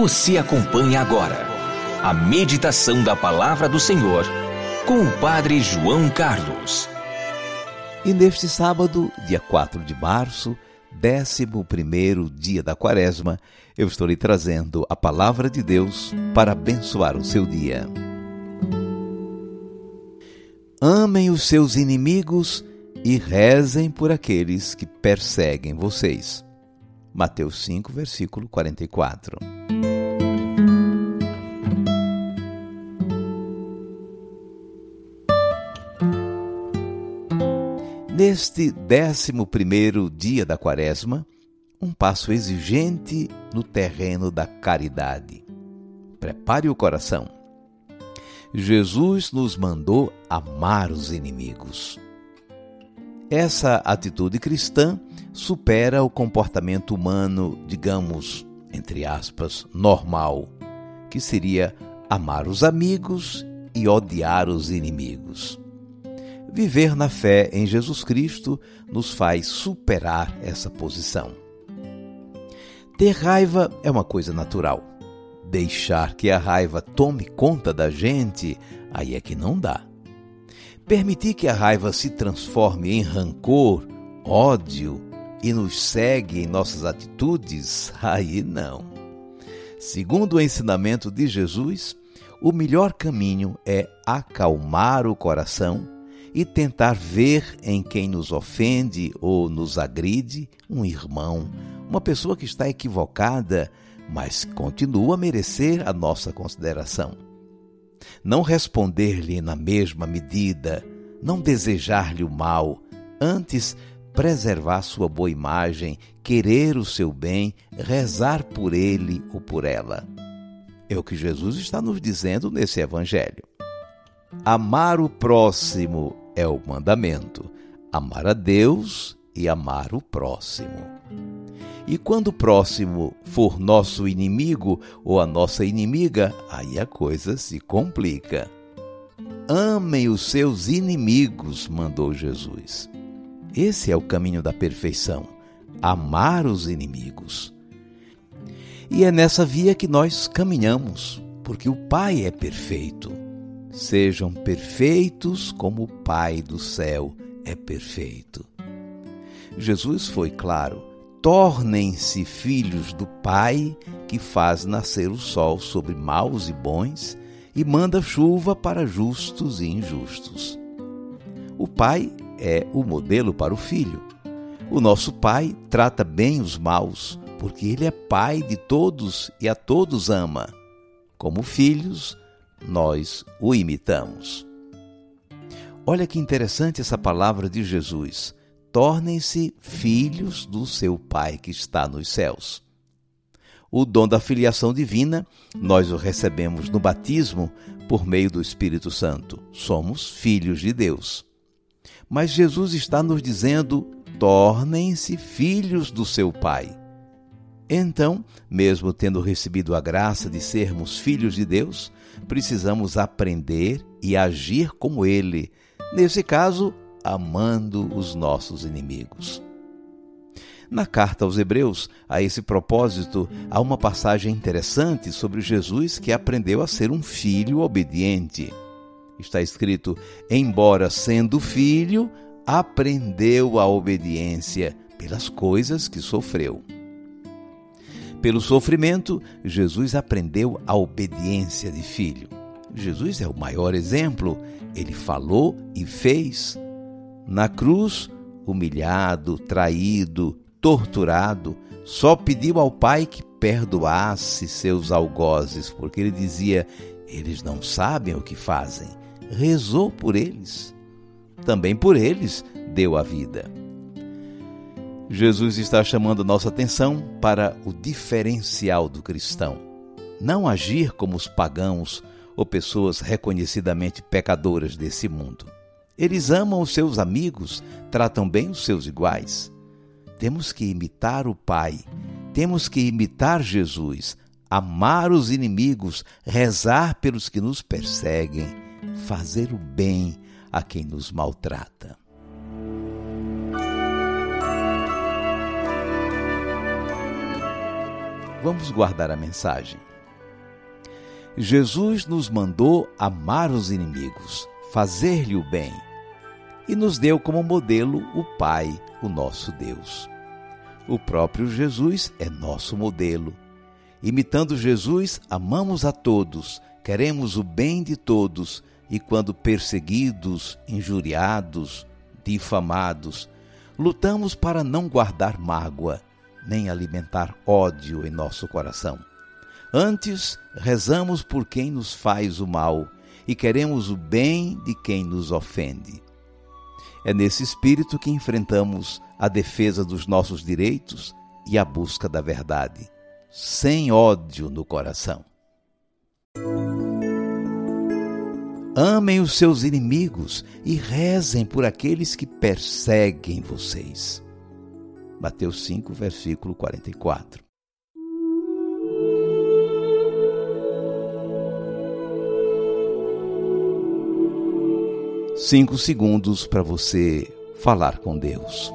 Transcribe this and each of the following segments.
Você acompanha agora a meditação da palavra do Senhor com o Padre João Carlos. E neste sábado, dia 4 de março, 11 dia da quaresma, eu estou lhe trazendo a palavra de Deus para abençoar o seu dia. Amem os seus inimigos e rezem por aqueles que perseguem vocês. Mateus 5, versículo 44. Neste décimo primeiro dia da quaresma, um passo exigente no terreno da caridade. Prepare o coração. Jesus nos mandou amar os inimigos. Essa atitude cristã supera o comportamento humano, digamos, entre aspas, normal, que seria amar os amigos e odiar os inimigos. Viver na fé em Jesus Cristo nos faz superar essa posição. Ter raiva é uma coisa natural. Deixar que a raiva tome conta da gente, aí é que não dá. Permitir que a raiva se transforme em rancor, ódio e nos segue em nossas atitudes, aí não. Segundo o ensinamento de Jesus, o melhor caminho é acalmar o coração e tentar ver em quem nos ofende ou nos agride um irmão, uma pessoa que está equivocada, mas continua a merecer a nossa consideração. Não responder-lhe na mesma medida, não desejar-lhe o mal, antes preservar sua boa imagem, querer o seu bem, rezar por ele ou por ela. É o que Jesus está nos dizendo nesse Evangelho. Amar o próximo é o mandamento. Amar a Deus e amar o próximo. E quando o próximo for nosso inimigo ou a nossa inimiga, aí a coisa se complica. Amem os seus inimigos, mandou Jesus. Esse é o caminho da perfeição: amar os inimigos. E é nessa via que nós caminhamos, porque o Pai é perfeito. Sejam perfeitos como o Pai do céu é perfeito. Jesus foi claro: tornem-se filhos do Pai que faz nascer o sol sobre maus e bons e manda chuva para justos e injustos. O Pai é o modelo para o filho. O nosso Pai trata bem os maus, porque Ele é Pai de todos e a todos ama. Como filhos, nós o imitamos. Olha que interessante essa palavra de Jesus. Tornem-se filhos do seu Pai que está nos céus. O dom da filiação divina nós o recebemos no batismo por meio do Espírito Santo. Somos filhos de Deus. Mas Jesus está nos dizendo: tornem-se filhos do seu Pai. Então, mesmo tendo recebido a graça de sermos filhos de Deus, precisamos aprender e agir como Ele, nesse caso, amando os nossos inimigos. Na carta aos Hebreus, a esse propósito, há uma passagem interessante sobre Jesus que aprendeu a ser um filho obediente. Está escrito: embora sendo filho, aprendeu a obediência pelas coisas que sofreu. Pelo sofrimento, Jesus aprendeu a obediência de filho. Jesus é o maior exemplo. Ele falou e fez. Na cruz, humilhado, traído, torturado, só pediu ao Pai que perdoasse seus algozes, porque ele dizia: eles não sabem o que fazem. Rezou por eles. Também por eles deu a vida. Jesus está chamando nossa atenção para o diferencial do cristão. Não agir como os pagãos ou pessoas reconhecidamente pecadoras desse mundo. Eles amam os seus amigos, tratam bem os seus iguais. Temos que imitar o Pai, temos que imitar Jesus, amar os inimigos, rezar pelos que nos perseguem, fazer o bem a quem nos maltrata. Vamos guardar a mensagem. Jesus nos mandou amar os inimigos, fazer-lhe o bem, e nos deu como modelo o Pai, o nosso Deus. O próprio Jesus é nosso modelo. Imitando Jesus, amamos a todos, queremos o bem de todos e, quando perseguidos, injuriados, difamados, lutamos para não guardar mágoa nem alimentar ódio em nosso coração. Antes, rezamos por quem nos faz o mal e queremos o bem de quem nos ofende. É nesse espírito que enfrentamos a defesa dos nossos direitos e a busca da verdade, sem ódio no coração. Amem os seus inimigos e rezem por aqueles que perseguem vocês. Mateus 5, versículo 44. Cinco segundos para você falar com Deus.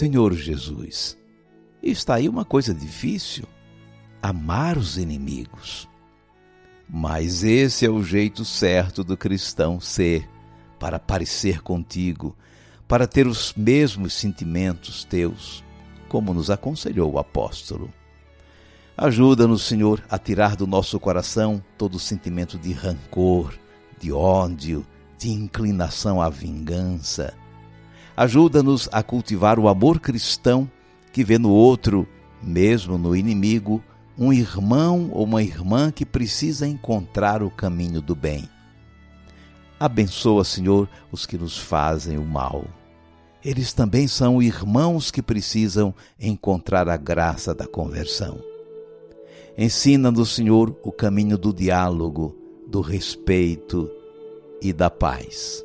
Senhor Jesus, está aí uma coisa difícil: amar os inimigos. Mas esse é o jeito certo do cristão ser, para parecer contigo, para ter os mesmos sentimentos teus, como nos aconselhou o apóstolo. Ajuda-nos, Senhor, a tirar do nosso coração todo o sentimento de rancor, de ódio, de inclinação à vingança. Ajuda-nos a cultivar o amor cristão que vê no outro, mesmo no inimigo, um irmão ou uma irmã que precisa encontrar o caminho do bem. Abençoa, Senhor, os que nos fazem o mal. Eles também são irmãos que precisam encontrar a graça da conversão. Ensina-nos, Senhor, o caminho do diálogo, do respeito e da paz.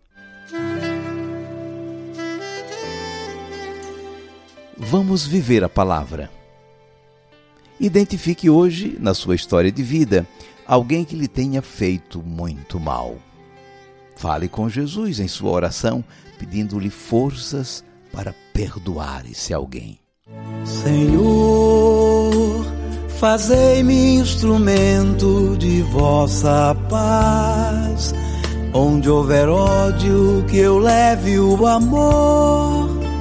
Vamos viver a palavra. Identifique hoje, na sua história de vida, alguém que lhe tenha feito muito mal. Fale com Jesus em sua oração, pedindo-lhe forças para perdoar esse alguém. Senhor, fazei-me instrumento de vossa paz. Onde houver ódio, que eu leve o amor.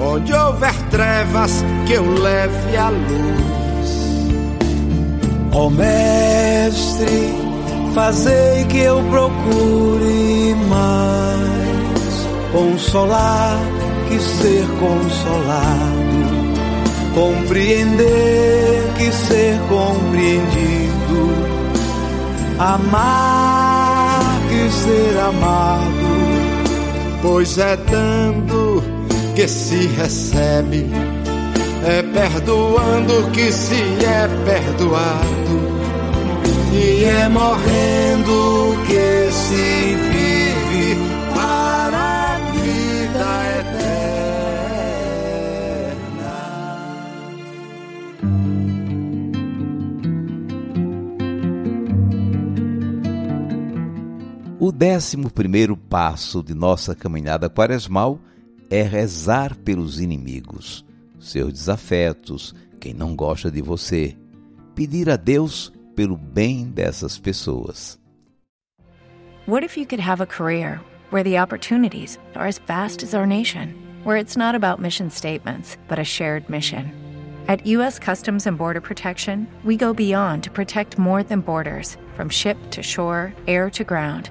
Onde houver trevas, que eu leve a luz. Ó oh, Mestre, fazei que eu procure mais. Consolar que ser consolado, compreender que ser compreendido, amar que ser amado, pois é dando que se recebe é perdoando que se é perdoado, E é morrendo que se vive para a vida eterna. O décimo primeiro passo de nossa caminhada quaresmal é rezar pelos inimigos, seus desafetos, quem não gosta de você. Pedir a Deus pelo bem dessas pessoas. What if you could have a career where the opportunities are as vast as our nation, where it's not about mission statements, but a shared mission? At U.S. Customs and Border Protection, we go beyond to protect more than borders from ship to shore, air to ground